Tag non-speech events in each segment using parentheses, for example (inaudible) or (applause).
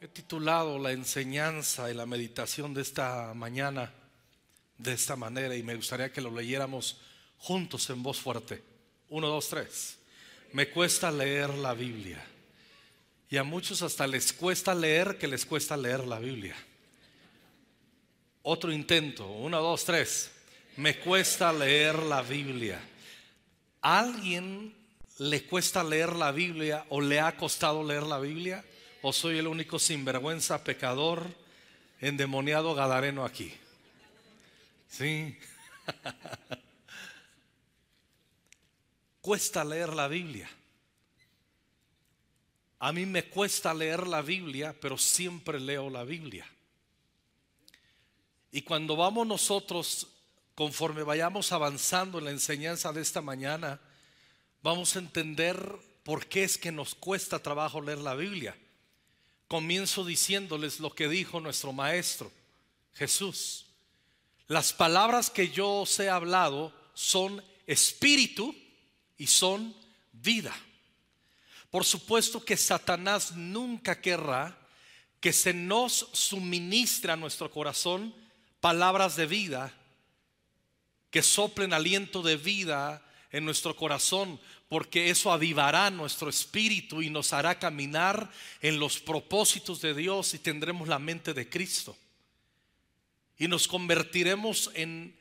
He titulado la enseñanza y la meditación de esta mañana de esta manera y me gustaría que lo leyéramos juntos en voz fuerte. Uno, dos, tres. Me cuesta leer la Biblia. Y a muchos hasta les cuesta leer que les cuesta leer la Biblia. Otro intento. Uno, dos, tres. Me cuesta leer la Biblia. ¿A alguien le cuesta leer la Biblia o le ha costado leer la Biblia? ¿O soy el único sinvergüenza, pecador, endemoniado gadareno aquí? Sí. (laughs) cuesta leer la Biblia. A mí me cuesta leer la Biblia, pero siempre leo la Biblia. Y cuando vamos nosotros, conforme vayamos avanzando en la enseñanza de esta mañana, vamos a entender por qué es que nos cuesta trabajo leer la Biblia. Comienzo diciéndoles lo que dijo nuestro Maestro, Jesús. Las palabras que yo os he hablado son espíritu y son vida. Por supuesto que Satanás nunca querrá que se nos suministre a nuestro corazón palabras de vida, que soplen aliento de vida en nuestro corazón, porque eso avivará nuestro espíritu y nos hará caminar en los propósitos de Dios y tendremos la mente de Cristo. Y nos convertiremos en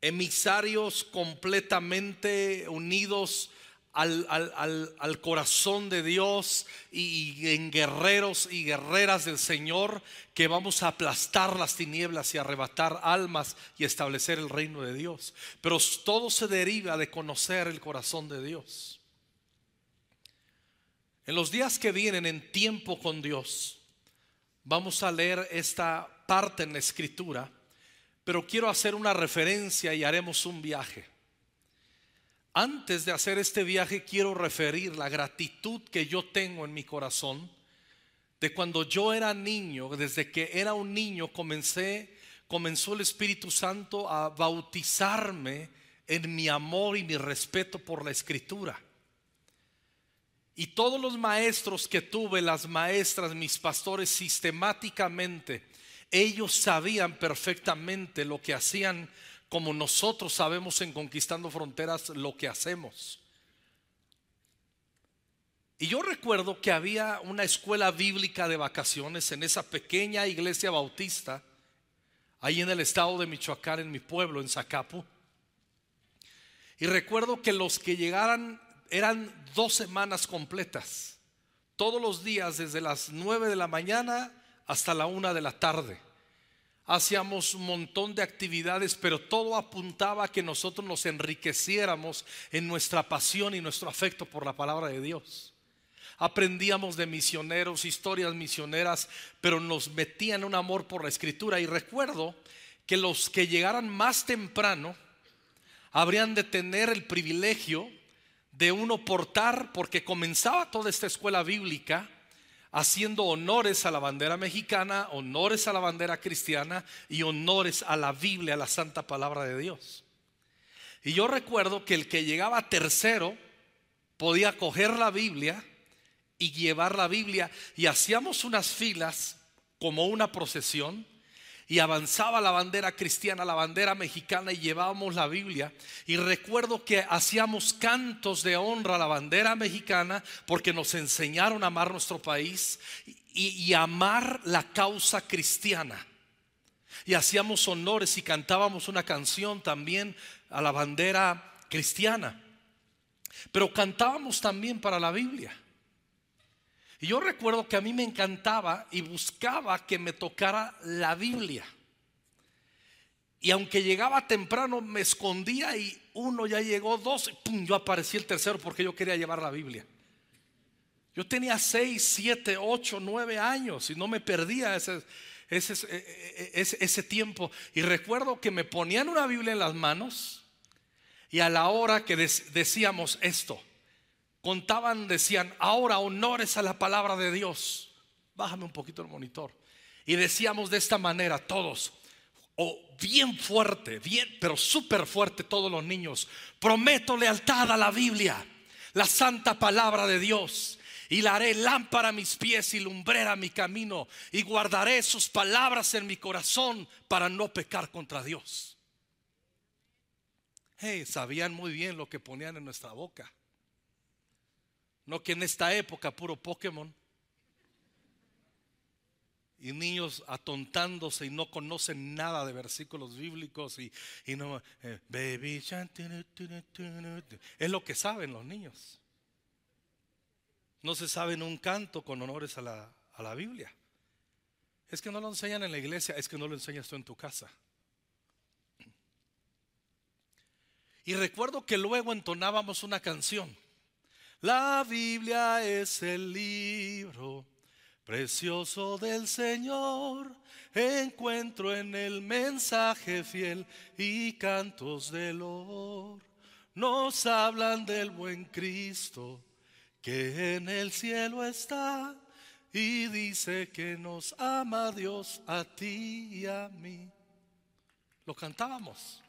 emisarios completamente unidos al, corazón de Dios y, en guerreros y guerreras del Señor que vamos a aplastar las tinieblas y arrebatar almas y establecer el reino de Dios. Pero todo se deriva de conocer el corazón de Dios. En los días que vienen en tiempo con Dios, vamos a leer esta parte en la escritura, pero quiero hacer una referencia y haremos un viaje. Antes de hacer este viaje quiero referir la gratitud que yo tengo en mi corazón de cuando yo era niño, desde que era un niño comencé comenzó el Espíritu Santo a bautizarme en mi amor y mi respeto por la escritura. Y todos los maestros que tuve, las maestras, mis pastores, sistemáticamente, ellos sabían perfectamente lo que hacían como nosotros sabemos en Conquistando Fronteras lo que hacemos. Y yo recuerdo que había una escuela bíblica de vacaciones en esa pequeña iglesia bautista, ahí en el estado de Michoacán, en mi pueblo, en Zacapu. Y recuerdo que los que llegaran eran dos semanas completas, todos los días desde las nueve de la mañana hasta la una de la tarde hacíamos un montón de actividades, pero todo apuntaba a que nosotros nos enriqueciéramos en nuestra pasión y nuestro afecto por la palabra de Dios. Aprendíamos de misioneros, historias misioneras, pero nos metían un amor por la escritura. Y recuerdo que los que llegaran más temprano habrían de tener el privilegio de uno portar, porque comenzaba toda esta escuela bíblica, haciendo honores a la bandera mexicana, honores a la bandera cristiana y honores a la Biblia, a la santa palabra de Dios. Y yo recuerdo que el que llegaba tercero podía coger la Biblia y llevar la Biblia y hacíamos unas filas como una procesión y avanzaba la bandera cristiana, la bandera mexicana y llevábamos la Biblia. Y recuerdo que hacíamos cantos de honra a la bandera mexicana porque nos enseñaron a amar nuestro país y, y amar la causa cristiana. Y hacíamos honores y cantábamos una canción también a la bandera cristiana. Pero cantábamos también para la Biblia. Y yo recuerdo que a mí me encantaba y buscaba que me tocara la Biblia. Y aunque llegaba temprano, me escondía y uno ya llegó, dos, pum, yo aparecí el tercero porque yo quería llevar la Biblia. Yo tenía seis, siete, ocho, nueve años y no me perdía ese, ese, ese, ese tiempo. Y recuerdo que me ponían una Biblia en las manos y a la hora que decíamos esto, contaban, decían, ahora honores a la palabra de Dios. Bájame un poquito el monitor. Y decíamos de esta manera todos, o bien fuerte, bien, pero súper fuerte todos los niños, prometo lealtad a la Biblia, la santa palabra de Dios. y la haré lámpara a mis pies y lumbrera mi camino y guardaré sus palabras en mi corazón para no pecar contra Dios. Hey, sabían muy bien lo que ponían en nuestra boca. No que en esta época puro Pokémon y niños atontándose y no conocen nada de versículos bíblicos y, no, eh, baby, es lo que saben los niños. No se saben un canto con honores a la, a la Biblia. Es que no lo enseñan en la iglesia, es que no lo enseñas tú en tu casa. Y recuerdo que luego entonábamos una canción. La Biblia es el libro Precioso del Señor, encuentro en el mensaje fiel y cantos de olor. Nos hablan del buen Cristo que en el cielo está y dice que nos ama Dios a ti y a mí. Lo cantábamos,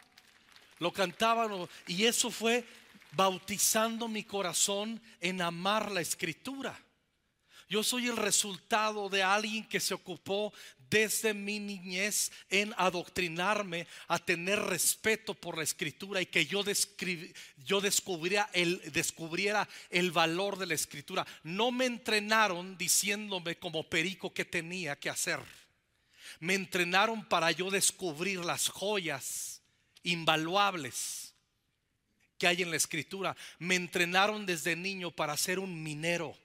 lo cantábamos y eso fue bautizando mi corazón en amar la escritura. Yo soy el resultado de alguien que se ocupó desde mi niñez en adoctrinarme a tener respeto por la escritura y que yo, descubriera, el, descubriera el valor de la escritura. No me entrenaron diciéndome como perico que tenía que hacer. Me entrenaron para yo descubrir las joyas invaluables que hay en la escritura. Me entrenaron desde niño para ser un minero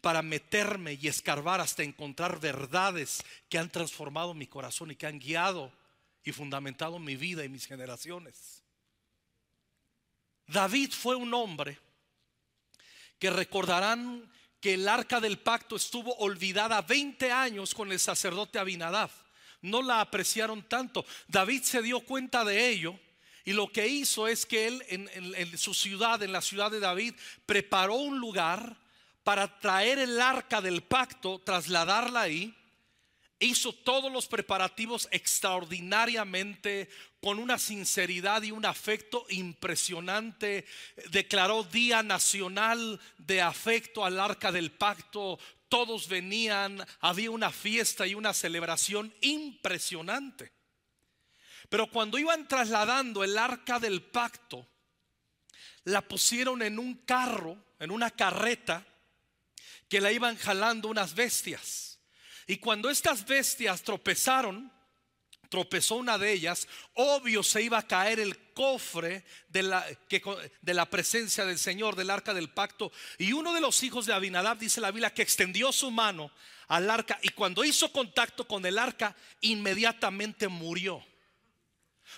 para meterme y escarbar hasta encontrar verdades que han transformado mi corazón y que han guiado y fundamentado mi vida y mis generaciones. David fue un hombre que recordarán que el arca del pacto estuvo olvidada 20 años con el sacerdote Abinadab. No la apreciaron tanto. David se dio cuenta de ello y lo que hizo es que él en, su ciudad, en la ciudad de David, preparó un lugar para traer el arca del pacto, trasladarla ahí, hizo todos los preparativos extraordinariamente con una sinceridad y un afecto impresionante. Declaró Día Nacional de Afecto al Arca del Pacto. Todos venían, había una fiesta y una celebración impresionante. Pero cuando iban trasladando el Arca del Pacto, la pusieron en un carro, en una carreta, que la iban jalando unas bestias. Y cuando estas bestias tropezaron, tropezó una de ellas, obvio se iba a caer el cofre de la, presencia del Señor, del arca del pacto. Y uno de los hijos de Abinadab, dice la Biblia, que extendió su mano al arca y cuando hizo contacto con el arca, inmediatamente murió.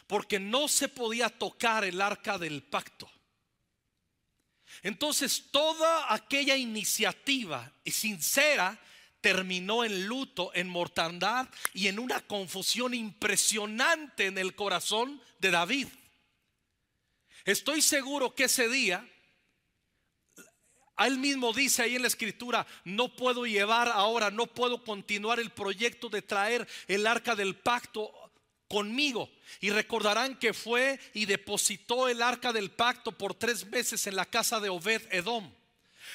Porque no se podía tocar el arca del pacto. Entonces toda aquella iniciativa sincera terminó en luto, en mortandad y en una confusión impresionante en el corazón de David. Estoy seguro que ese día, él mismo dice ahí en la escritura, no puedo llevar ahora, no puedo continuar el proyecto de traer el arca del pacto conmigo. Y recordarán que fue y depositó el arca del pacto por tres meses en la casa de Obed Edom.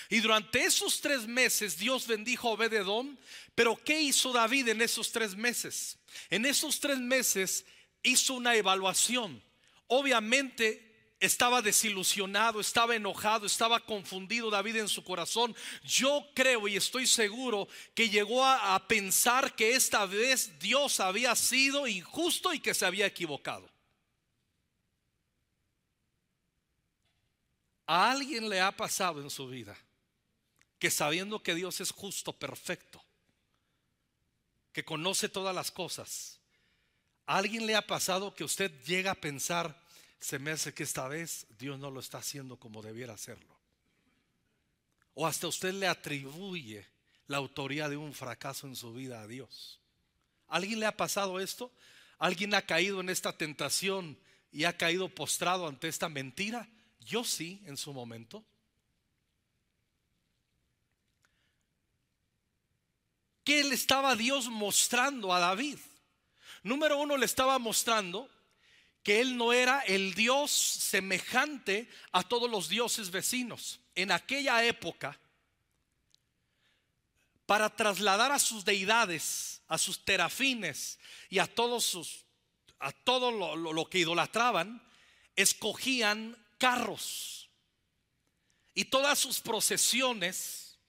Y durante esos tres meses Dios bendijo a Obed Edom. Pero ¿qué hizo David en esos tres meses? En esos tres meses hizo una evaluación. Obviamente estaba desilusionado, estaba enojado, estaba confundido David en su corazón. Yo creo y estoy seguro que llegó a, pensar que esta vez Dios había sido injusto y que se había equivocado. A alguien le ha pasado en su vida que sabiendo que Dios es justo, perfecto, que conoce todas las cosas, a alguien le ha pasado que usted llega a pensar, se me hace que esta vez Dios no lo está haciendo como debiera hacerlo. O hasta usted le atribuye la autoría de un fracaso en su vida a Dios. ¿Alguien le ha pasado esto? ¿Alguien ha caído en esta tentación y ha caído postrado ante esta mentira? Yo sí, en su momento. ¿Qué le estaba Dios mostrando a David? Número uno, le estaba mostrando que él no era el Dios semejante a todos los dioses vecinos. En aquella época, para trasladar a sus deidades, a sus terafines y a todos sus a todo lo, lo que idolatraban, escogían carros. Y todas sus procesiones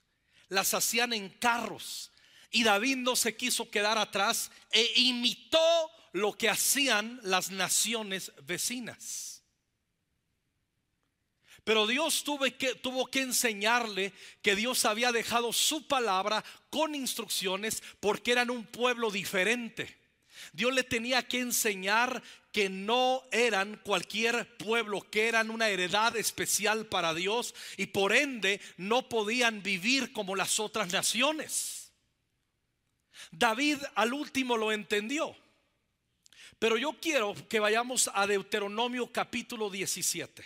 las hacían en carros. Y David no se quiso quedar atrás e imitó lo que hacían las naciones vecinas. Pero Dios tuvo que, enseñarle que Dios había dejado su palabra con instrucciones porque eran un pueblo diferente. Dios le tenía que enseñar que no eran cualquier pueblo, que eran una heredad especial para Dios y por ende no podían vivir como las otras naciones. David al último lo entendió. Pero yo quiero que vayamos a Deuteronomio capítulo 17.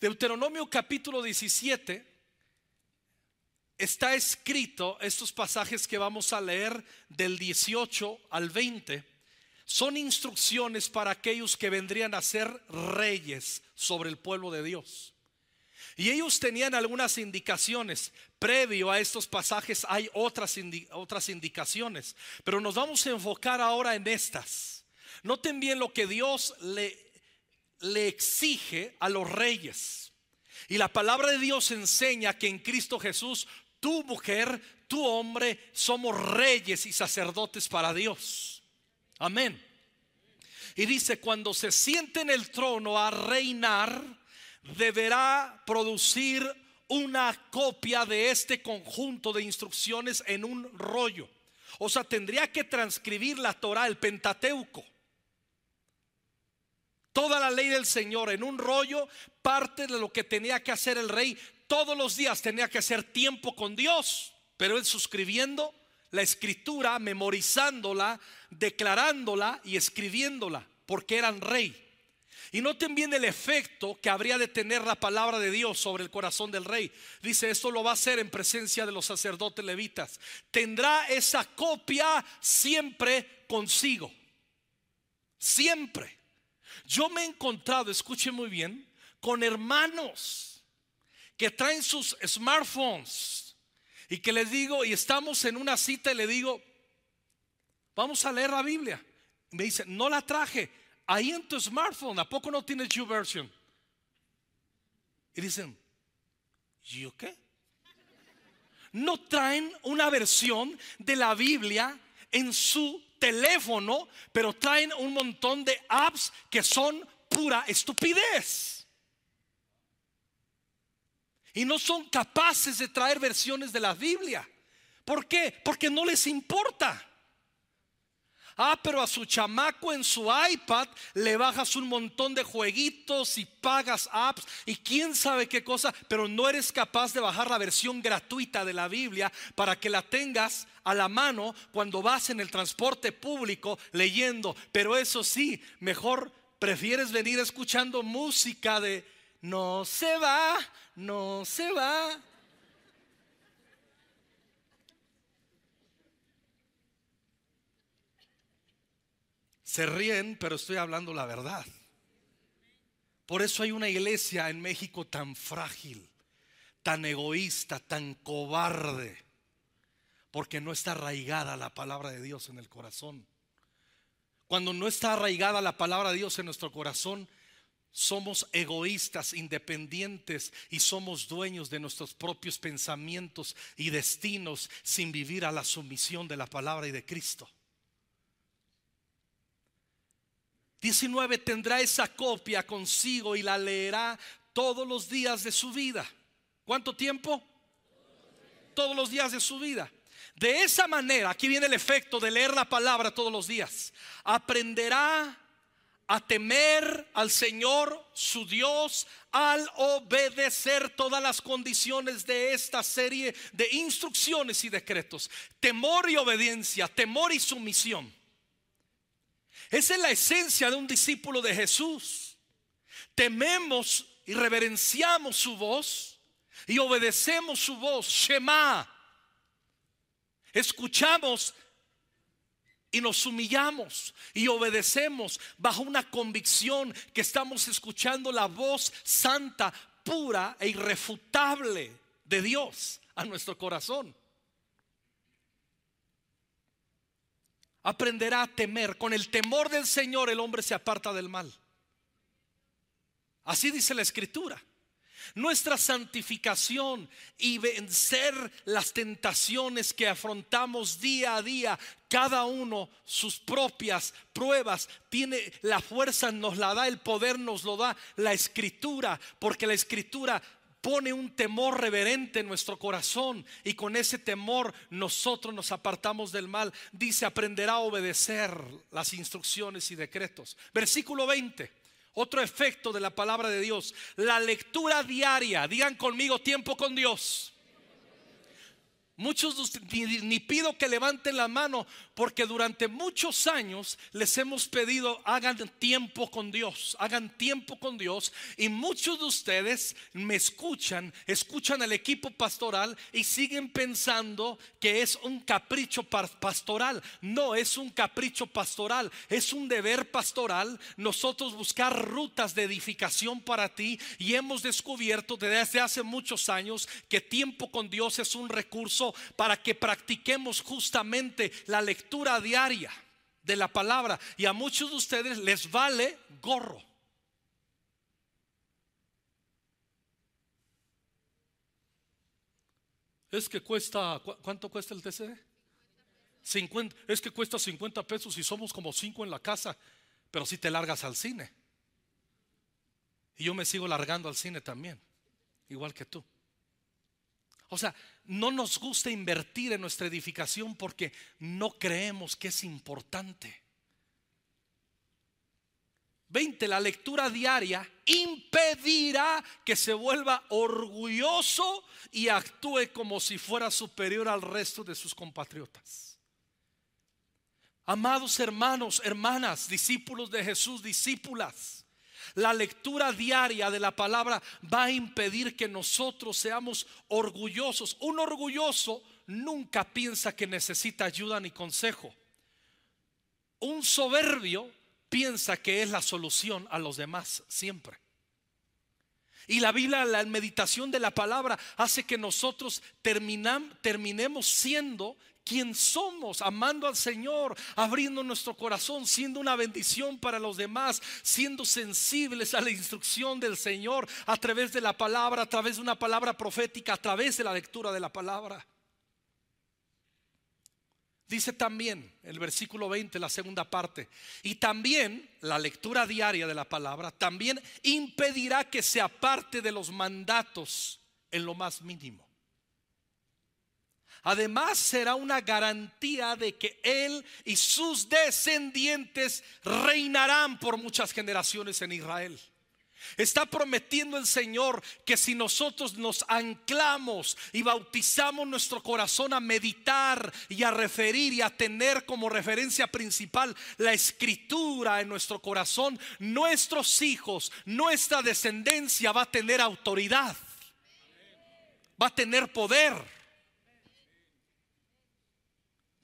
Deuteronomio capítulo 17 está escrito, estos pasajes que vamos a leer del 18 al 20, son instrucciones para aquellos que vendrían a ser reyes sobre el pueblo de Dios. Y ellos tenían algunas indicaciones. Previo a estos pasajes hay otras, otras indicaciones. Pero nos vamos a enfocar ahora en estas. Noten bien lo que Dios le le exige a los reyes. Y la palabra de Dios enseña que en Cristo Jesús, tu mujer, tu hombre, somos reyes y sacerdotes para Dios. Amén. Y dice, cuando se siente en el trono a reinar, deberá producir una copia de este conjunto de instrucciones en un rollo. O sea, tendría que transcribir la Torah, el Pentateuco toda la ley del Señor en un rollo, parte de lo que tenía que hacer el rey. Todos los días tenía que hacer tiempo con Dios, pero él suscribiendo la escritura, memorizándola, declarándola y escribiéndola, porque eran rey. Y noten bien el efecto que habría de tener la palabra de Dios sobre el corazón del rey. Dice, esto lo va a hacer en presencia de los sacerdotes levitas. Tendrá esa copia siempre consigo. Siempre. Yo me he encontrado, escuche muy bien, con hermanos que traen sus smartphones y que les digo, y estamos en una cita y le digo, vamos a leer la Biblia. me dice, no la traje, ahí en tu smartphone, ¿a poco no tienes version Y dicen, ¿yo qué? No traen una versión de la Biblia en su teléfono, pero traen un montón de apps que son pura estupidez. Y no son capaces de traer versiones de la Biblia. ¿Por qué? Porque no les importa. Ah, pero a su chamaco en su iPad le bajas un montón de jueguitos y pagas apps y quién sabe qué cosa, pero no eres capaz de bajar la versión gratuita de la Biblia para que la tengas a la mano cuando vas en el transporte público leyendo. Pero eso sí, mejor prefieres venir escuchando música de no se va, no se va. Se ríen, pero estoy hablando la verdad. Por eso hay una iglesia en México tan frágil, tan egoísta, tan cobarde, porque no está arraigada la palabra de Dios en el corazón. Cuando no está arraigada la palabra de Dios en nuestro corazón, somos egoístas, independientes y somos dueños de nuestros propios pensamientos y destinos sin vivir a la sumisión de la palabra y de Cristo. 19 tendrá esa copia consigo y la leerá todos los días de su vida. ¿Cuánto tiempo? Todos los días de su vida. De esa manera, aquí viene el efecto de leer la palabra todos los días. Aprenderá a temer al Señor su Dios al obedecer todas las condiciones de esta serie de instrucciones y decretos. Temor y obediencia, temor y sumisión. Esa es la esencia de un discípulo de Jesús. Tememos y reverenciamos su voz y obedecemos su voz, Shema. Escuchamos y nos humillamos y obedecemos bajo una convicción que estamos escuchando la voz santa, pura e irrefutable de Dios a nuestro corazón. Aprenderá a temer. Con el temor del Señor el hombre se aparta del mal. Así dice la escritura. Nuestra santificación y vencer las tentaciones que afrontamos día a día, cada uno sus propias pruebas, tiene la fuerza, nos la da, el poder nos lo da la escritura, porque la escritura pone un temor reverente en nuestro corazón y con ese temor nosotros nos apartamos del mal. Dice, aprenderá a obedecer las instrucciones y decretos. Versículo 20. Otro efecto de la palabra de Dios, la lectura diaria. Digan conmigo tiempo con Dios. Muchos ni, pido que levanten la mano porque durante muchos años les hemos pedido hagan tiempo con Dios, hagan tiempo con Dios y muchos de ustedes me escuchan, escuchan al equipo pastoral y siguen pensando que es un capricho pastoral. No es un capricho pastoral, es un deber pastoral nosotros buscar rutas de edificación para ti y hemos descubierto desde hace muchos años que tiempo con Dios es un recurso para que practiquemos justamente la lectura diaria de la palabra. Y a muchos de ustedes les vale gorro. Es que cuesta, ¿cuánto cuesta el TCD? 50, es que cuesta 50 pesos y somos como 5 en la casa, pero si te largas al cine. Y yo me sigo largando al cine también, igual que tú. O sea, no nos gusta invertir en nuestra edificación porque no creemos que es importante. 20. La lectura diaria impedirá que se vuelva orgulloso y actúe como si fuera superior al resto de sus compatriotas. Amados hermanos, hermanas, discípulos de Jesús, discípulas. La lectura diaria de la palabra va a impedir que nosotros seamos orgullosos. Un orgulloso nunca piensa que necesita ayuda ni consejo. Un soberbio piensa que es la solución a los demás siempre. Y la Biblia, la meditación de la palabra hace que nosotros terminemos siendo quien somos, amando al Señor, abriendo nuestro corazón, siendo una bendición para los demás, siendo sensibles a la instrucción del Señor a través de la palabra, a través de una palabra profética, a través de la lectura de la palabra. Dice también el versículo 20, la segunda parte, y también la lectura diaria de la palabra, también impedirá que se aparte de los mandatos en lo más mínimo. Además será una garantía de que Él y sus descendientes reinarán por muchas generaciones en Israel. Está prometiendo el Señor que si nosotros nos anclamos y bautizamos nuestro corazón a meditar y a referir y a tener como referencia principal la escritura en nuestro corazón, nuestros hijos, nuestra descendencia va a tener autoridad, va a tener poder.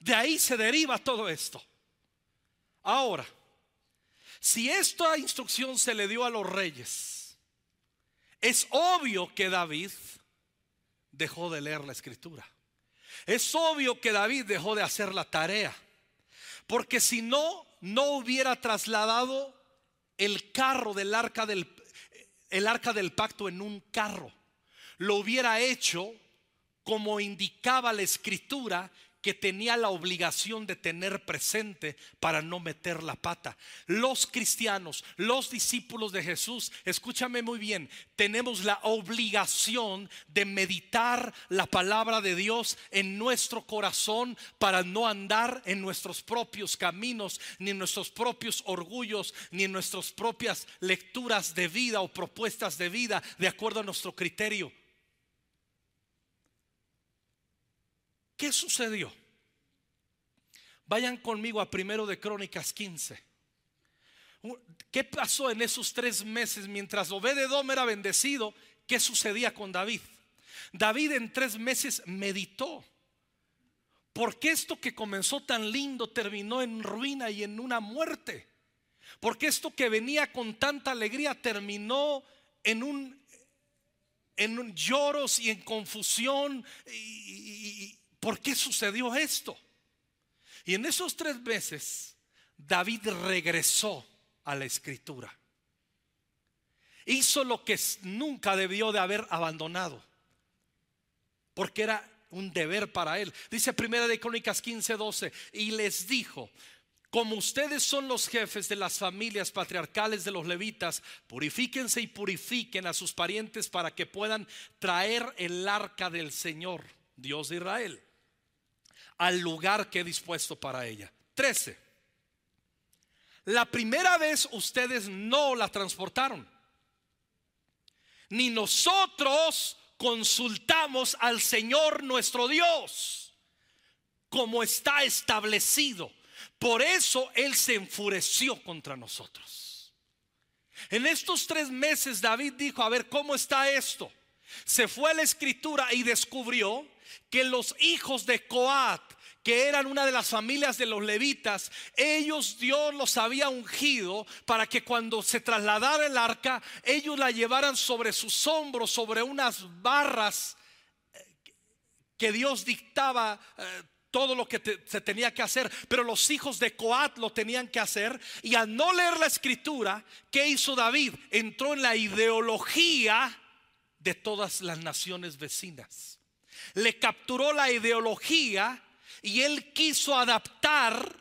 De ahí se deriva todo esto. Ahora, si esta instrucción se le dio a los reyes, es obvio que David dejó de leer la escritura. Es obvio que David dejó de hacer la tarea. Porque si no, no hubiera trasladado el carro del arca del, el arca del pacto en un carro. Lo hubiera hecho como indicaba la escritura que tenía la obligación de tener presente para no meter la pata. Los cristianos, los discípulos de Jesús, escúchame muy bien, tenemos la obligación de meditar la palabra de Dios en nuestro corazón para no andar en nuestros propios caminos, ni en nuestros propios orgullos, ni en nuestras propias lecturas de vida o propuestas de vida de acuerdo a nuestro criterio. ¿Qué sucedió? Vayan conmigo a primero de Crónicas 15. ¿Qué pasó en esos tres meses mientras Obededom era bendecido? ¿Qué sucedía con David? David en tres meses meditó. ¿Por qué esto que comenzó tan lindo terminó en ruina y en una muerte? ¿Por qué esto que venía con tanta alegría terminó en un en lloros y en confusión. Y, ¿Por qué sucedió esto? Y en esos tres meses, David regresó a la escritura. Hizo lo que nunca debió de haber abandonado. Porque era un deber para él. Dice Primera de Crónicas 15, 12. Y les dijo, como ustedes son los jefes de las familias patriarcales de los levitas, purifíquense y purifiquen a sus parientes para que puedan traer el arca del Señor, Dios de Israel, al lugar que he dispuesto para ella. 13. La primera vez ustedes no la transportaron, ni nosotros consultamos al Señor nuestro Dios, como está establecido por eso Él se enfureció contra nosotros. En estos tres meses David dijo, a ver, ¿cómo está esto? Se fue a la escritura y descubrió que los hijos de Coat, que eran una de las familias de los levitas, ellos Dios los había ungido para que cuando se trasladara el arca, ellos la llevaran sobre sus hombros, sobre unas barras eh, que Dios dictaba eh, todo lo que se tenía que hacer, pero los hijos de Coat lo tenían que hacer. Y al no leer la escritura, ¿qué hizo David? Entró en la ideología de todas las naciones vecinas. Le capturó la ideología y él quiso adaptar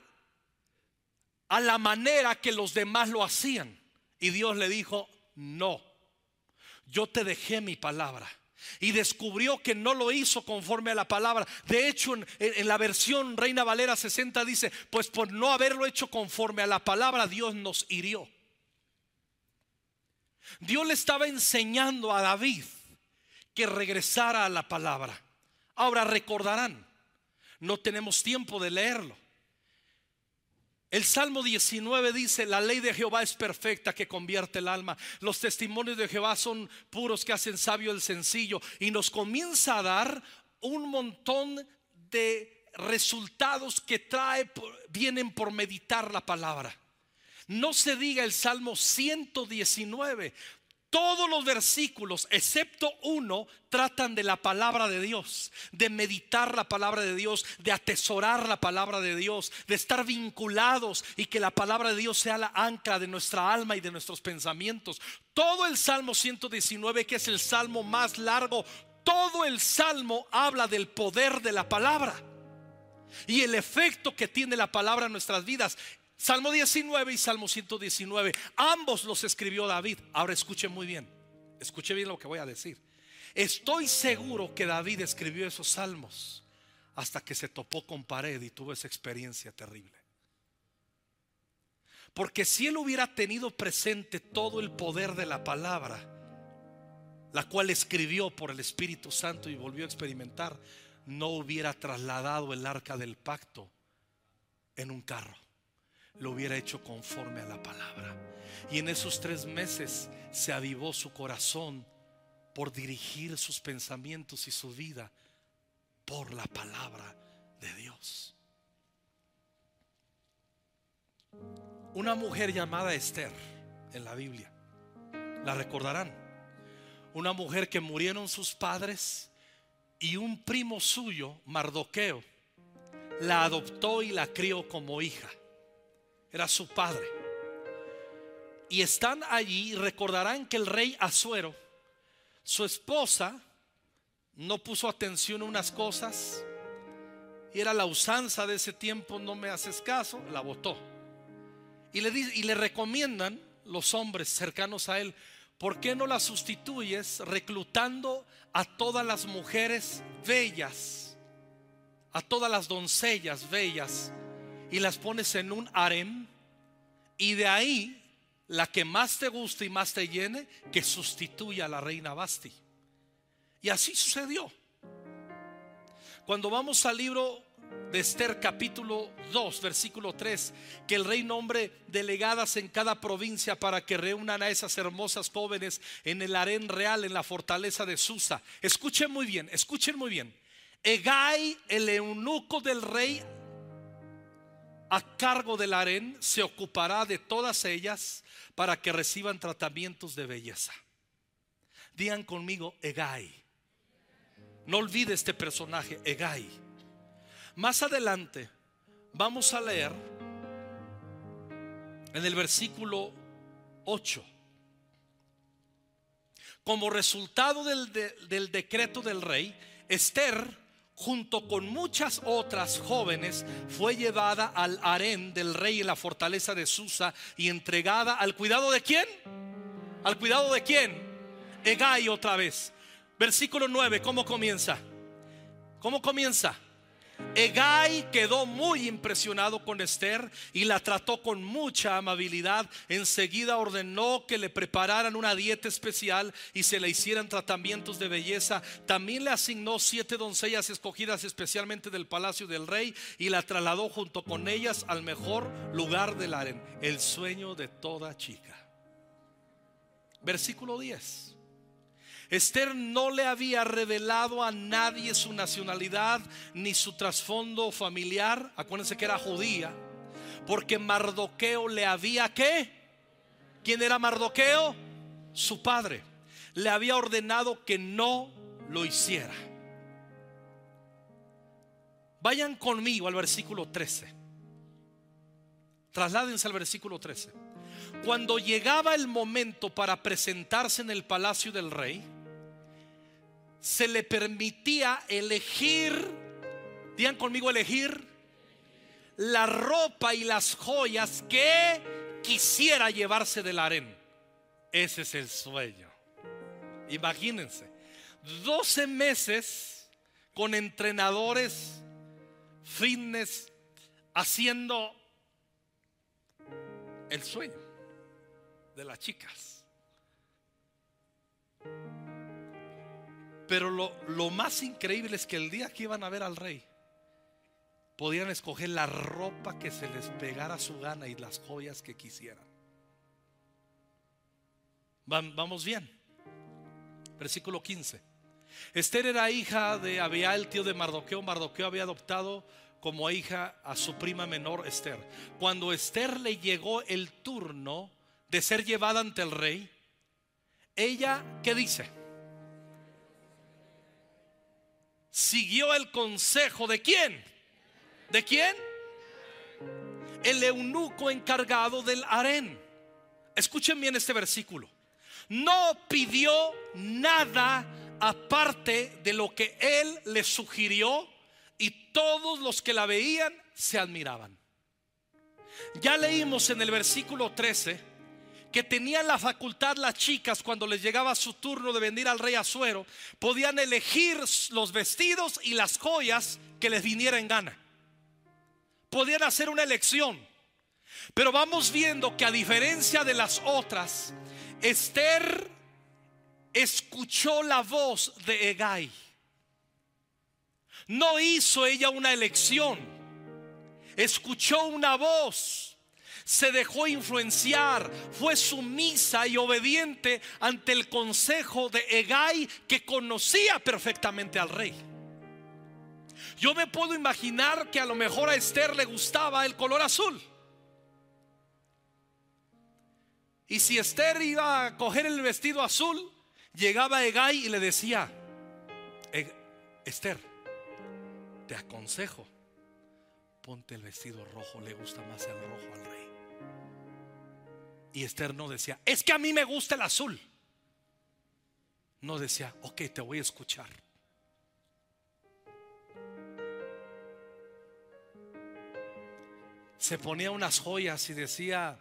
a la manera que los demás lo hacían. Y Dios le dijo, no, yo te dejé mi palabra y descubrió que no lo hizo conforme a la palabra. De hecho, en, la versión Reina Valera 60 dice, pues por no haberlo hecho conforme a la palabra, Dios nos hirió. Dios le estaba enseñando a David que regresara a la palabra. Ahora recordarán, no tenemos tiempo de leerlo. El Salmo 19 dice, la ley de Jehová es perfecta que convierte el alma. Los testimonios de Jehová son puros que hacen sabio el sencillo. Y nos comienza a dar un montón de resultados que trae, vienen por meditar la palabra. No se diga el Salmo 119, todos los versículos, excepto uno, tratan de la palabra de Dios, de meditar la palabra de Dios, de atesorar la palabra de Dios, de estar vinculados y que la palabra de Dios sea la ancla de nuestra alma y de nuestros pensamientos. Todo el Salmo 119, que es el salmo más largo, todo el salmo habla del poder de la palabra y el efecto que tiene la palabra en nuestras vidas. Salmo 19 y Salmo 119. Ambos los escribió David. Ahora escuche muy bien. Escuche bien lo que voy a decir. Estoy seguro que David escribió esos salmos hasta que se topó con pared y tuvo esa experiencia terrible. Porque si él hubiera tenido presente todo el poder de la palabra, la cual escribió por el Espíritu Santo y volvió a experimentar, no hubiera trasladado el arca del pacto en un carro lo hubiera hecho conforme a la palabra. Y en esos tres meses se avivó su corazón por dirigir sus pensamientos y su vida por la palabra de Dios. Una mujer llamada Esther en la Biblia, la recordarán. Una mujer que murieron sus padres y un primo suyo, Mardoqueo, la adoptó y la crió como hija era su padre. Y están allí recordarán que el rey Azuero, su esposa, no puso atención a unas cosas. Y era la usanza de ese tiempo, no me haces caso, la votó. Y le, y le recomiendan los hombres cercanos a él, ¿por qué no la sustituyes reclutando a todas las mujeres bellas, a todas las doncellas bellas y las pones en un harem y de ahí la que más te guste y más te llene que sustituya a la reina Basti. Y así sucedió. Cuando vamos al libro de Esther capítulo 2 versículo 3 que el rey nombre delegadas en cada provincia para que reúnan a esas hermosas jóvenes en el harén real en la fortaleza de Susa. Escuchen muy bien, escuchen muy bien. Egay, el eunuco del rey a cargo del harén se ocupará de todas ellas para que reciban tratamientos de belleza. Digan conmigo, Egai. No olvide este personaje, Egai. Más adelante vamos a leer en el versículo 8. Como resultado del, del decreto del rey, Esther junto con muchas otras jóvenes, fue llevada al harén del rey en la fortaleza de Susa y entregada al cuidado de quién? ¿Al cuidado de quién? Egai otra vez. Versículo 9, ¿cómo comienza? ¿Cómo comienza? Egai quedó muy impresionado con Esther y la trató con mucha amabilidad. Enseguida ordenó que le prepararan una dieta especial y se le hicieran tratamientos de belleza. También le asignó siete doncellas escogidas especialmente del palacio del rey y la trasladó junto con ellas al mejor lugar del harén, el sueño de toda chica. Versículo 10. Esther no le había revelado a nadie su nacionalidad ni su trasfondo familiar. Acuérdense que era judía. Porque Mardoqueo le había qué? ¿Quién era Mardoqueo? Su padre. Le había ordenado que no lo hiciera. Vayan conmigo al versículo 13. Trasládense al versículo 13. Cuando llegaba el momento para presentarse en el palacio del rey, se le permitía elegir, digan conmigo elegir, la ropa y las joyas que quisiera llevarse del harén. Ese es el sueño. Imagínense, 12 meses con entrenadores fitness haciendo el sueño de las chicas. Pero lo, más increíble es que el día que iban a ver al rey, podían escoger la ropa que se les pegara a su gana y las joyas que quisieran. Vamos bien. Versículo 15. Esther era hija de Abia, el tío de Mardoqueo. Mardoqueo había adoptado como hija a su prima menor Esther. Cuando Esther le llegó el turno de ser llevada ante el rey, ella, ¿qué dice? Siguió el consejo de quién? ¿De quién? El eunuco encargado del harén. Escuchen bien este versículo. No pidió nada aparte de lo que él le sugirió y todos los que la veían se admiraban. Ya leímos en el versículo 13 que tenían la facultad las chicas cuando les llegaba su turno de venir al rey Azuero, podían elegir los vestidos y las joyas que les viniera en gana. Podían hacer una elección. Pero vamos viendo que a diferencia de las otras, Esther escuchó la voz de Egai. No hizo ella una elección. Escuchó una voz se dejó influenciar, fue sumisa y obediente ante el consejo de Egai que conocía perfectamente al rey. Yo me puedo imaginar que a lo mejor a Esther le gustaba el color azul. Y si Esther iba a coger el vestido azul, llegaba Egai y le decía, Esther, te aconsejo, ponte el vestido rojo, le gusta más el rojo al rey. Y Esther no decía, es que a mí me gusta el azul. No decía, ok, te voy a escuchar. Se ponía unas joyas y decía,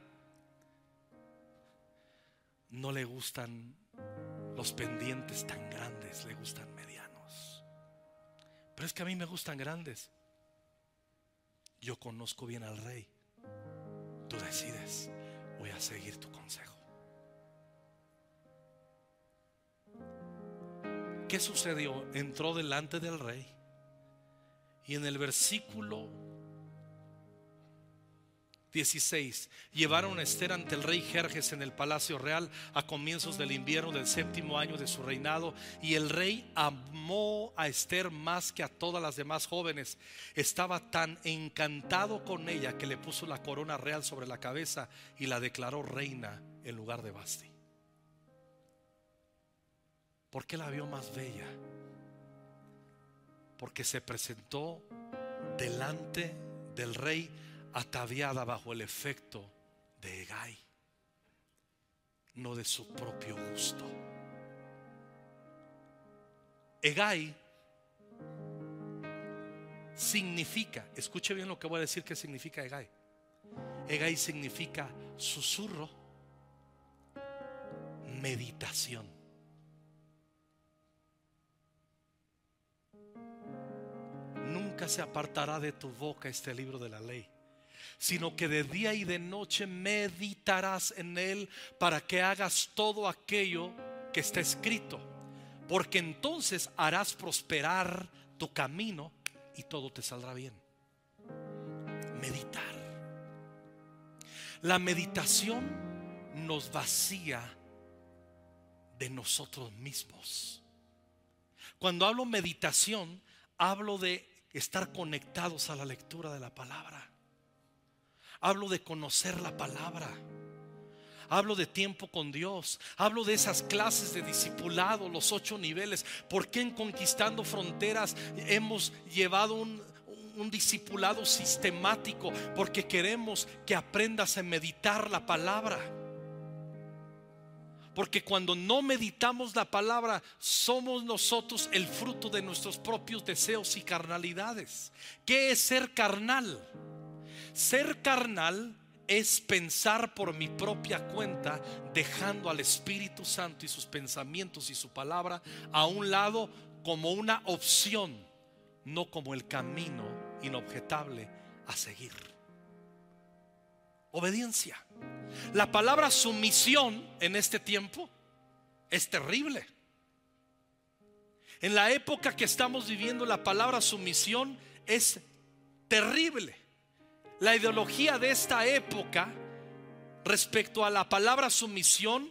no le gustan los pendientes tan grandes, le gustan medianos. Pero es que a mí me gustan grandes. Yo conozco bien al rey. Tú decides voy a seguir tu consejo. ¿Qué sucedió? Entró delante del rey y en el versículo 16. Llevaron a Esther ante el rey Jerjes en el palacio real a comienzos del invierno del séptimo año de su reinado. Y el rey amó a Esther más que a todas las demás jóvenes. Estaba tan encantado con ella que le puso la corona real sobre la cabeza y la declaró reina en lugar de Basti. ¿Por qué la vio más bella? Porque se presentó delante del rey ataviada bajo el efecto de Egay, no de su propio gusto. Egay significa, escuche bien lo que voy a decir que significa Egay. Egay significa susurro, meditación. Nunca se apartará de tu boca este libro de la ley, sino que de día y de noche meditarás en él para que hagas todo aquello que está escrito, porque entonces harás prosperar tu camino y todo te saldrá bien. Meditar. La meditación nos vacía de nosotros mismos. Cuando hablo meditación, hablo de estar conectados a la lectura de la palabra. Hablo de conocer la palabra. Hablo de tiempo con Dios. Hablo de esas clases de discipulado, los ocho niveles. ¿Por qué en Conquistando Fronteras hemos llevado un, un discipulado sistemático? Porque queremos que aprendas a meditar la palabra. Porque cuando no meditamos la palabra, somos nosotros el fruto de nuestros propios deseos y carnalidades. ¿Qué es ser carnal? Ser carnal es pensar por mi propia cuenta, dejando al Espíritu Santo y sus pensamientos y su palabra a un lado como una opción, no como el camino inobjetable a seguir. Obediencia. La palabra sumisión en este tiempo es terrible. En la época que estamos viviendo, la palabra sumisión es terrible. La ideología de esta época respecto a la palabra sumisión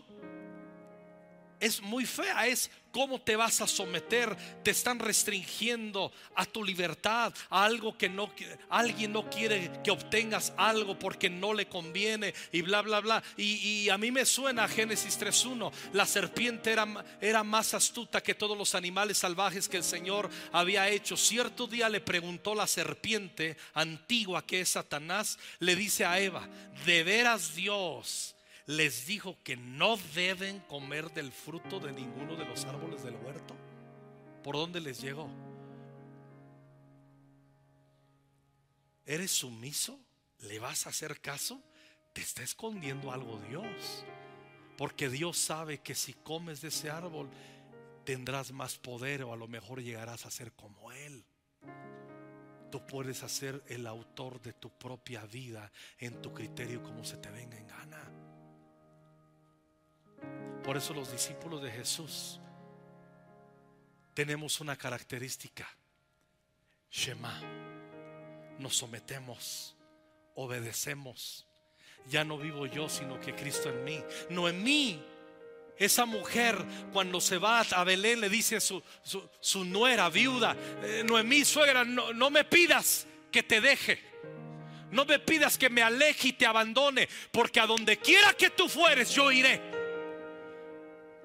es muy fea, es ¿Cómo te vas a someter? Te están restringiendo a tu libertad, a algo que no alguien no quiere que obtengas algo porque no le conviene y bla bla bla. Y, a mí me suena a Génesis 3:1. La serpiente era, era más astuta que todos los animales salvajes que el Señor había hecho. Cierto día le preguntó la serpiente antigua que es Satanás, le dice a Eva, ¿de veras Dios? Les dijo que no deben comer del fruto de ninguno de los árboles del huerto? ¿Por dónde les llegó? ¿Eres sumiso? ¿Le vas a hacer caso? Te está escondiendo algo Dios. Porque Dios sabe que si comes de ese árbol tendrás más poder o a lo mejor llegarás a ser como Él. Tú puedes hacer el autor de tu propia vida en tu criterio como se te venga en gana. Por eso los discípulos de Jesús tenemos una característica. Shema. Nos sometemos, obedecemos. Ya no vivo yo, sino que Cristo en mí. No en mí. Esa mujer cuando se va a Belén le dice a su, su, nuera, viuda, eh, Noemí, suegra, no, no me pidas que te deje. No me pidas que me aleje y te abandone, porque a donde quiera que tú fueres, yo iré.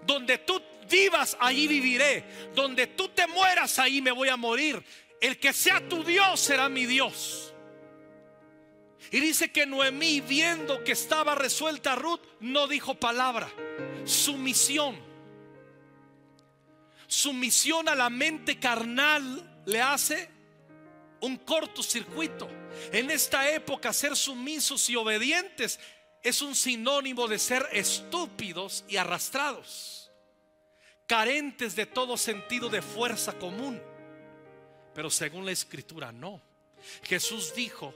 Donde tú vivas, ahí viviré. Donde tú te mueras, ahí me voy a morir. El que sea tu Dios será mi Dios. Y dice que Noemí, viendo que estaba resuelta Ruth, no dijo palabra. Sumisión. Sumisión a la mente carnal le hace un cortocircuito. En esta época, ser sumisos y obedientes es un sinónimo de ser estúpidos y arrastrados, carentes de todo sentido de fuerza común. Pero según la escritura, no. Jesús dijo,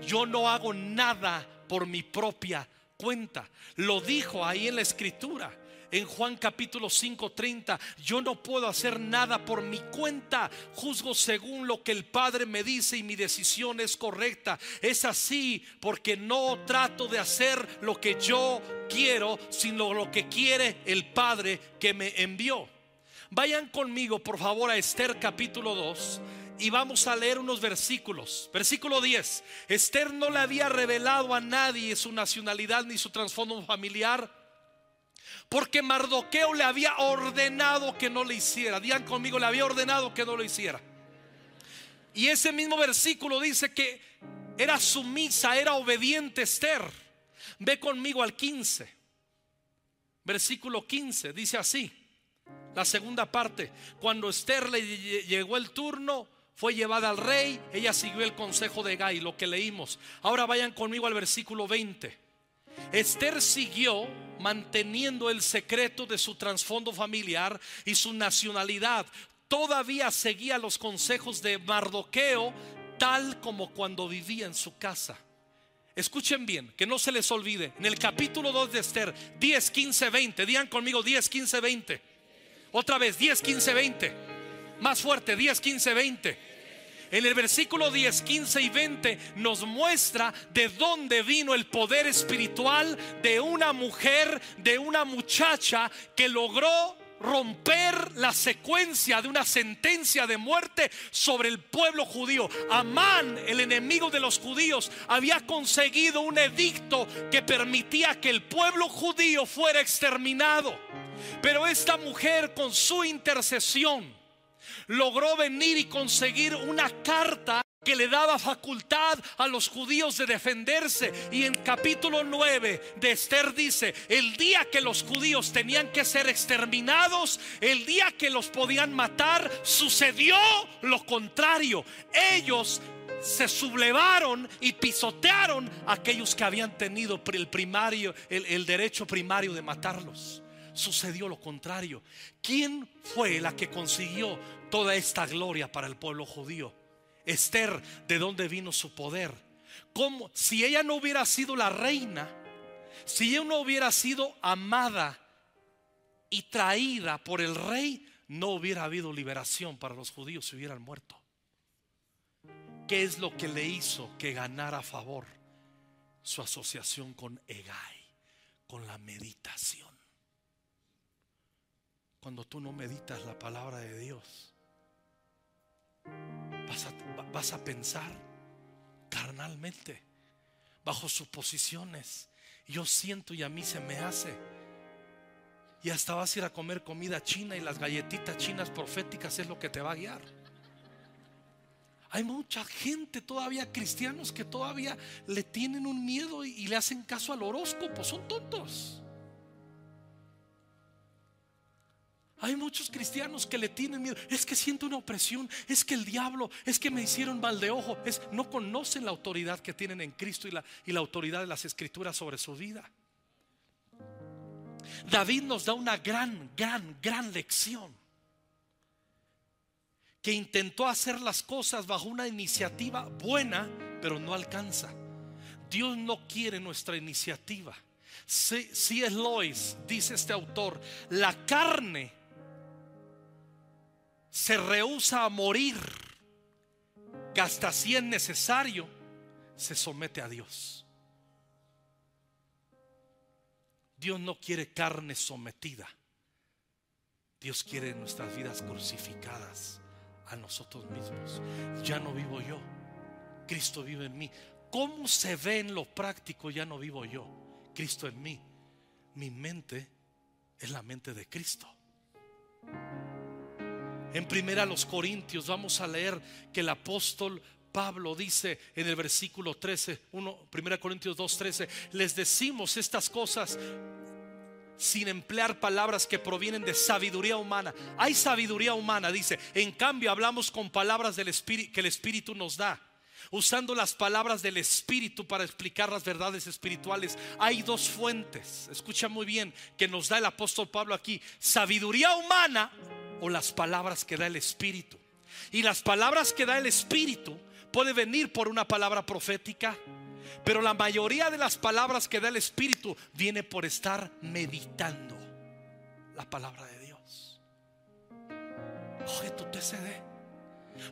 yo no hago nada por mi propia cuenta. Lo dijo ahí en la escritura en Juan capítulo 5:30, yo no puedo hacer nada por mi cuenta, juzgo según lo que el Padre me dice y mi decisión es correcta. Es así porque no trato de hacer lo que yo quiero, sino lo que quiere el Padre que me envió. Vayan conmigo, por favor, a Esther capítulo 2 y vamos a leer unos versículos. Versículo 10. Esther no le había revelado a nadie su nacionalidad ni su trasfondo familiar Porque Mardoqueo le había ordenado que no lo hiciera. Digan conmigo, le había ordenado que no lo hiciera. Y ese mismo versículo dice que era sumisa, era obediente Esther. Ve conmigo al 15. Versículo 15 dice así. La segunda parte, cuando Esther le llegó el turno, fue llevada al rey, ella siguió el consejo de Gai, lo que leímos. Ahora vayan conmigo al versículo 20. Esther siguió manteniendo el secreto de su trasfondo familiar y su nacionalidad. Todavía seguía los consejos de Mardoqueo tal como cuando vivía en su casa. Escuchen bien, que no se les olvide. En el capítulo 2 de Esther, 10, 15, 20. Digan conmigo 10, 15, 20. Otra vez, 10, 15, 20. Más fuerte, 10, 15, 20. En el versículo 10, 15 y 20 nos muestra de dónde vino el poder espiritual de una mujer, de una muchacha que logró romper la secuencia de una sentencia de muerte sobre el pueblo judío. Amán, el enemigo de los judíos, había conseguido un edicto que permitía que el pueblo judío fuera exterminado. Pero esta mujer con su intercesión, logró venir y conseguir una carta que le daba facultad a los judíos de defenderse. Y en capítulo 9 de Esther dice, el día que los judíos tenían que ser exterminados, el día que los podían matar, sucedió lo contrario. Ellos se sublevaron y pisotearon a aquellos que habían tenido el primario, el, el derecho primario de matarlos sucedió lo contrario. ¿Quién fue la que consiguió toda esta gloria para el pueblo judío? Esther, ¿de dónde vino su poder? Como si ella no hubiera sido la reina, si ella no hubiera sido amada y traída por el rey, no hubiera habido liberación para los judíos si hubieran muerto. ¿Qué es lo que le hizo que ganara favor? Su asociación con Egai, con la meditación. Cuando tú no meditas la palabra de Dios, vas a, pensar carnalmente, bajo suposiciones. Yo siento y a mí se me hace. Y hasta vas a ir a comer comida china y las galletitas chinas proféticas es lo que te va a guiar. Hay mucha gente todavía, cristianos, que todavía le tienen un miedo y le hacen caso al horóscopo. Son tontos. Hay muchos cristianos que le tienen miedo. Es que siento una opresión. Es que el diablo, es que me hicieron mal de ojo. Es, no conocen la autoridad que tienen en Cristo y la, y la autoridad de las escrituras sobre su vida. David nos da una gran, gran, gran lección. Que intentó hacer las cosas bajo una iniciativa buena, pero no alcanza. Dios no quiere nuestra iniciativa. Si, si es Lois, dice este autor, la carne se rehúsa a morir, hasta si es necesario, se somete a Dios. Dios no quiere carne sometida. Dios quiere nuestras vidas crucificadas a nosotros mismos. Ya no vivo yo. Cristo vive en mí. ¿Cómo se ve en lo práctico? Ya no vivo yo. Cristo en mí. Mi mente es la mente de Cristo. En primera los Corintios vamos a leer que el apóstol Pablo dice en el versículo 13, 1, 1 Corintios 2, 13, les decimos estas cosas sin emplear palabras que provienen de sabiduría humana. Hay sabiduría humana, dice. En cambio, hablamos con palabras del espíritu que el Espíritu nos da. Usando las palabras del Espíritu para explicar las verdades espirituales. Hay dos fuentes, escucha muy bien, que nos da el apóstol Pablo aquí. Sabiduría humana o las palabras que da el Espíritu. Y las palabras que da el Espíritu puede venir por una palabra profética, pero la mayoría de las palabras que da el Espíritu viene por estar meditando la palabra de Dios.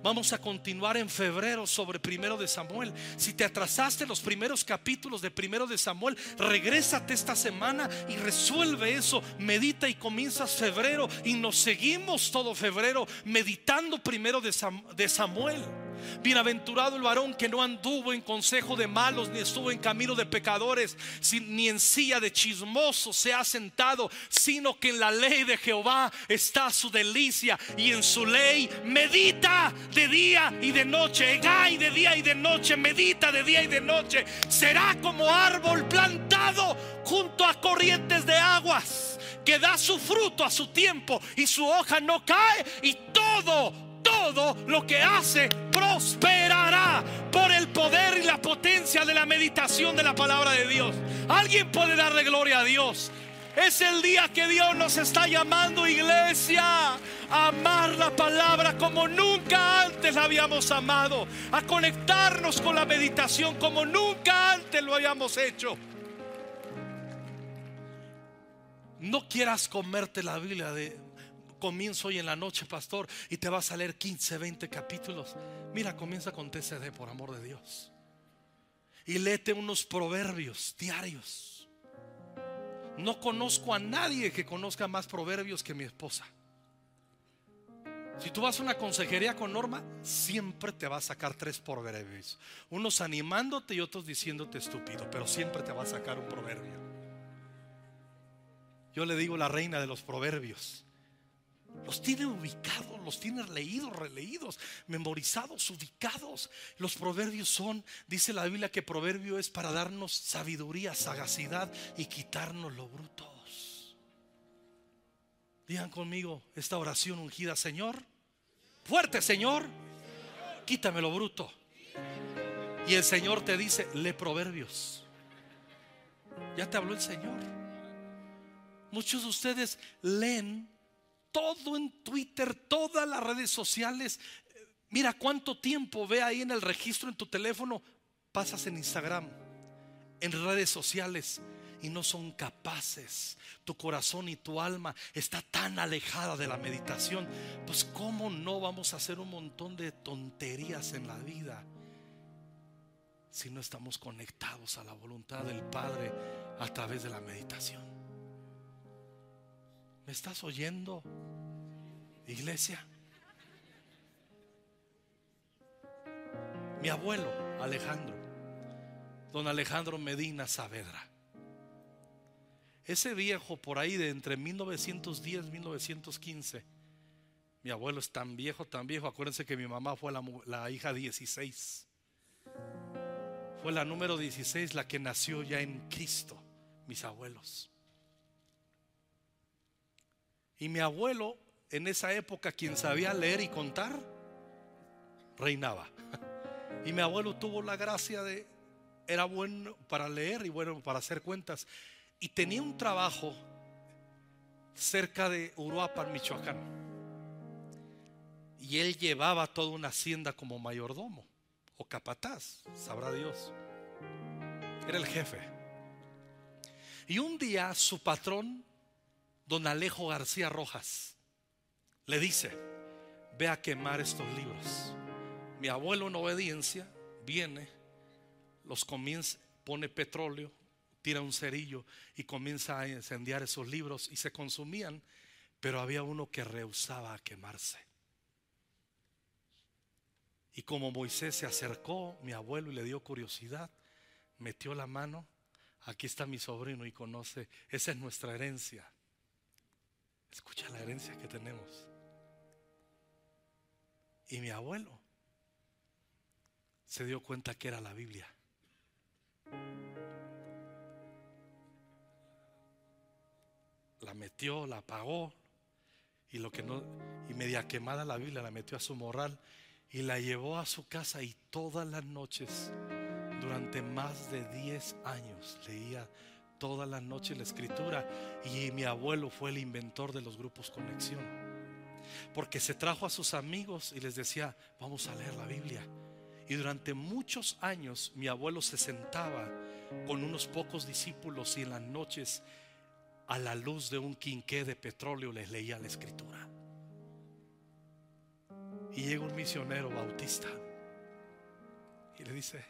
Vamos a continuar en febrero sobre primero de Samuel. Si te atrasaste los primeros capítulos de primero de Samuel, regrésate esta semana y resuelve eso. Medita y comienzas febrero y nos seguimos todo febrero meditando primero de Samuel. Bienaventurado el varón que no anduvo en consejo de malos, ni estuvo en camino de pecadores, ni en silla de chismosos se ha sentado, sino que en la ley de Jehová está su delicia y en su ley medita de día y de noche. Y de día y de noche, medita de día y de noche. Será como árbol plantado junto a corrientes de aguas, que da su fruto a su tiempo y su hoja no cae y todo todo lo que hace prosperará por el poder y la potencia de la meditación de la palabra de Dios. Alguien puede darle gloria a Dios. Es el día que Dios nos está llamando, iglesia, a amar la palabra como nunca antes la habíamos amado, a conectarnos con la meditación como nunca antes lo habíamos hecho. No quieras comerte la Biblia de comienzo hoy en la noche, pastor, y te vas a leer 15, 20 capítulos. Mira, comienza con TCD, por amor de Dios. Y léete unos proverbios diarios. No conozco a nadie que conozca más proverbios que mi esposa. Si tú vas a una consejería con Norma, siempre te va a sacar tres proverbios. Unos animándote y otros diciéndote estúpido, pero siempre te va a sacar un proverbio. Yo le digo la reina de los proverbios. Los tiene ubicados, los tiene leídos, releídos, memorizados, ubicados. Los proverbios son, dice la Biblia que proverbio es para darnos sabiduría, sagacidad y quitarnos lo brutos. Digan conmigo esta oración ungida, Señor. Fuerte, Señor. Quítame lo bruto. Y el Señor te dice, lee proverbios. Ya te habló el Señor. Muchos de ustedes leen todo en Twitter, todas las redes sociales. Mira cuánto tiempo ve ahí en el registro en tu teléfono, pasas en Instagram, en redes sociales y no son capaces. Tu corazón y tu alma está tan alejada de la meditación. Pues cómo no vamos a hacer un montón de tonterías en la vida si no estamos conectados a la voluntad del Padre a través de la meditación. ¿Me estás oyendo, iglesia? Mi abuelo, Alejandro, don Alejandro Medina Saavedra. Ese viejo por ahí de entre 1910 y 1915. Mi abuelo es tan viejo, tan viejo. Acuérdense que mi mamá fue la, la hija 16. Fue la número 16 la que nació ya en Cristo, mis abuelos. Y mi abuelo, en esa época, quien sabía leer y contar, reinaba. (laughs) Y mi abuelo tuvo la gracia de, era bueno para leer y bueno para hacer cuentas. Y tenía un trabajo cerca de Uruapan, Michoacán. Y él llevaba toda una hacienda como mayordomo o capataz, sabrá Dios. Era el jefe. Y un día su patrón don Alejo García Rojas le dice, ve a quemar estos libros. Mi abuelo en obediencia viene, los comienza, pone petróleo, tira un cerillo y comienza a incendiar esos libros y se consumían, pero había uno que rehusaba a quemarse. Y como Moisés se acercó, mi abuelo, y le dio curiosidad, metió la mano, aquí está mi sobrino y conoce, esa es nuestra herencia. Escucha la herencia que tenemos. Y mi abuelo se dio cuenta que era la Biblia. La metió, la apagó y lo que no y media quemada la Biblia la metió a su morral y la llevó a su casa y todas las noches durante más de 10 años leía todas las noches la escritura y mi abuelo fue el inventor de los grupos conexión. Porque se trajo a sus amigos y les decía, vamos a leer la Biblia. Y durante muchos años mi abuelo se sentaba con unos pocos discípulos y en las noches a la luz de un quinqué de petróleo les leía la escritura. Y llega un misionero bautista y le dice,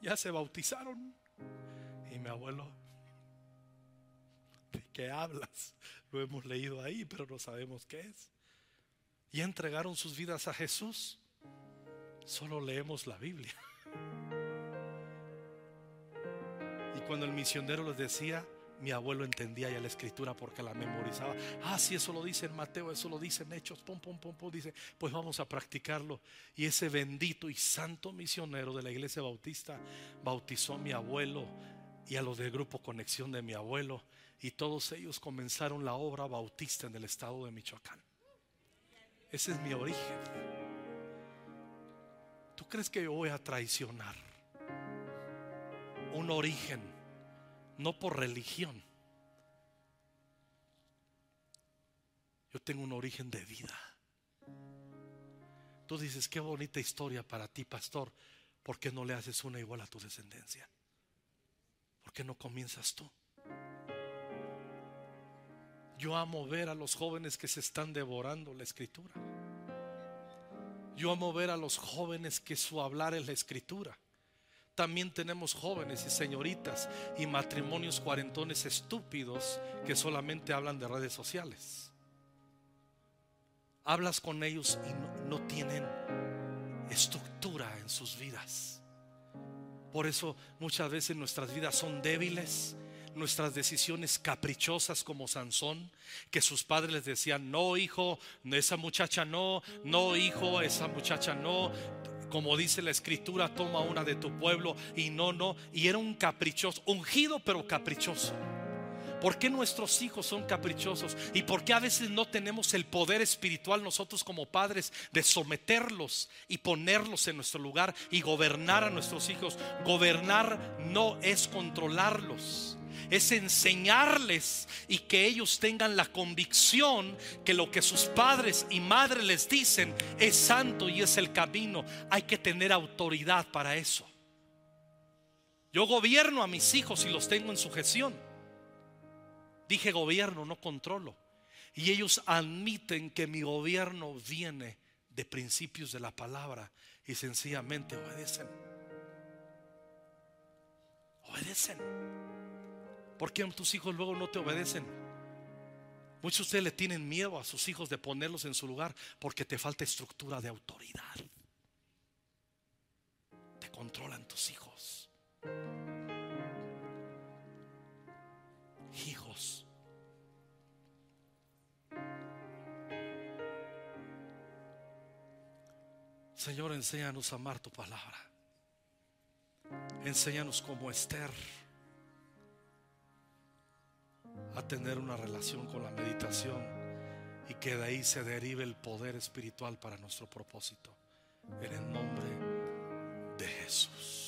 ya se bautizaron. Y mi abuelo ¿De qué hablas? Lo hemos leído ahí, pero no sabemos qué es. Y entregaron sus vidas a Jesús. Solo leemos la Biblia. Y cuando el misionero les decía, mi abuelo entendía ya la escritura porque la memorizaba. Ah, sí, eso lo dice en Mateo, eso lo dice en Hechos, pum, pum, pum, pum. Dice, pues vamos a practicarlo. Y ese bendito y santo misionero de la iglesia bautista bautizó a mi abuelo y a los del grupo Conexión de mi abuelo. Y todos ellos comenzaron la obra bautista en el estado de Michoacán. Ese es mi origen. ¿Tú crees que yo voy a traicionar un origen? no por religión. Yo tengo un origen de vida. Tú dices, qué bonita historia para ti, pastor. ¿Por qué no le haces una igual a tu descendencia? ¿Por qué no comienzas tú? Yo amo ver a los jóvenes que se están devorando la escritura. Yo amo ver a los jóvenes que su hablar es la escritura. También tenemos jóvenes y señoritas y matrimonios cuarentones estúpidos que solamente hablan de redes sociales. Hablas con ellos y no, tienen estructura en sus vidas. Por eso muchas veces nuestras vidas son débiles, nuestras decisiones caprichosas como Sansón, que sus padres les decían, no hijo, esa muchacha no, no hijo, esa muchacha no, como dice la escritura, toma una de tu pueblo y no, no. Y era un caprichoso, ungido pero caprichoso. ¿Por qué nuestros hijos son caprichosos? ¿Y por qué a veces no tenemos el poder espiritual nosotros como padres de someterlos y ponerlos en nuestro lugar y gobernar a nuestros hijos? Gobernar no es controlarlos es enseñarles y que ellos tengan la convicción que lo que sus padres y madres les dicen es santo y es el camino. Hay que tener autoridad para eso. Yo gobierno a mis hijos y los tengo en sujeción. Dije gobierno, no controlo. Y ellos admiten que mi gobierno viene de principios de la palabra y sencillamente obedecen. Obedecen. ¿Por qué tus hijos luego no te obedecen? Muchos de ustedes le tienen miedo a sus hijos de ponerlos en su lugar porque te falta estructura de autoridad. Te controlan tus hijos. Hijos. Señor, enséñanos a amar tu palabra. Enséñanos como Esther a tener una relación con la meditación y que de ahí se derive el poder espiritual para nuestro propósito. En el nombre de Jesús.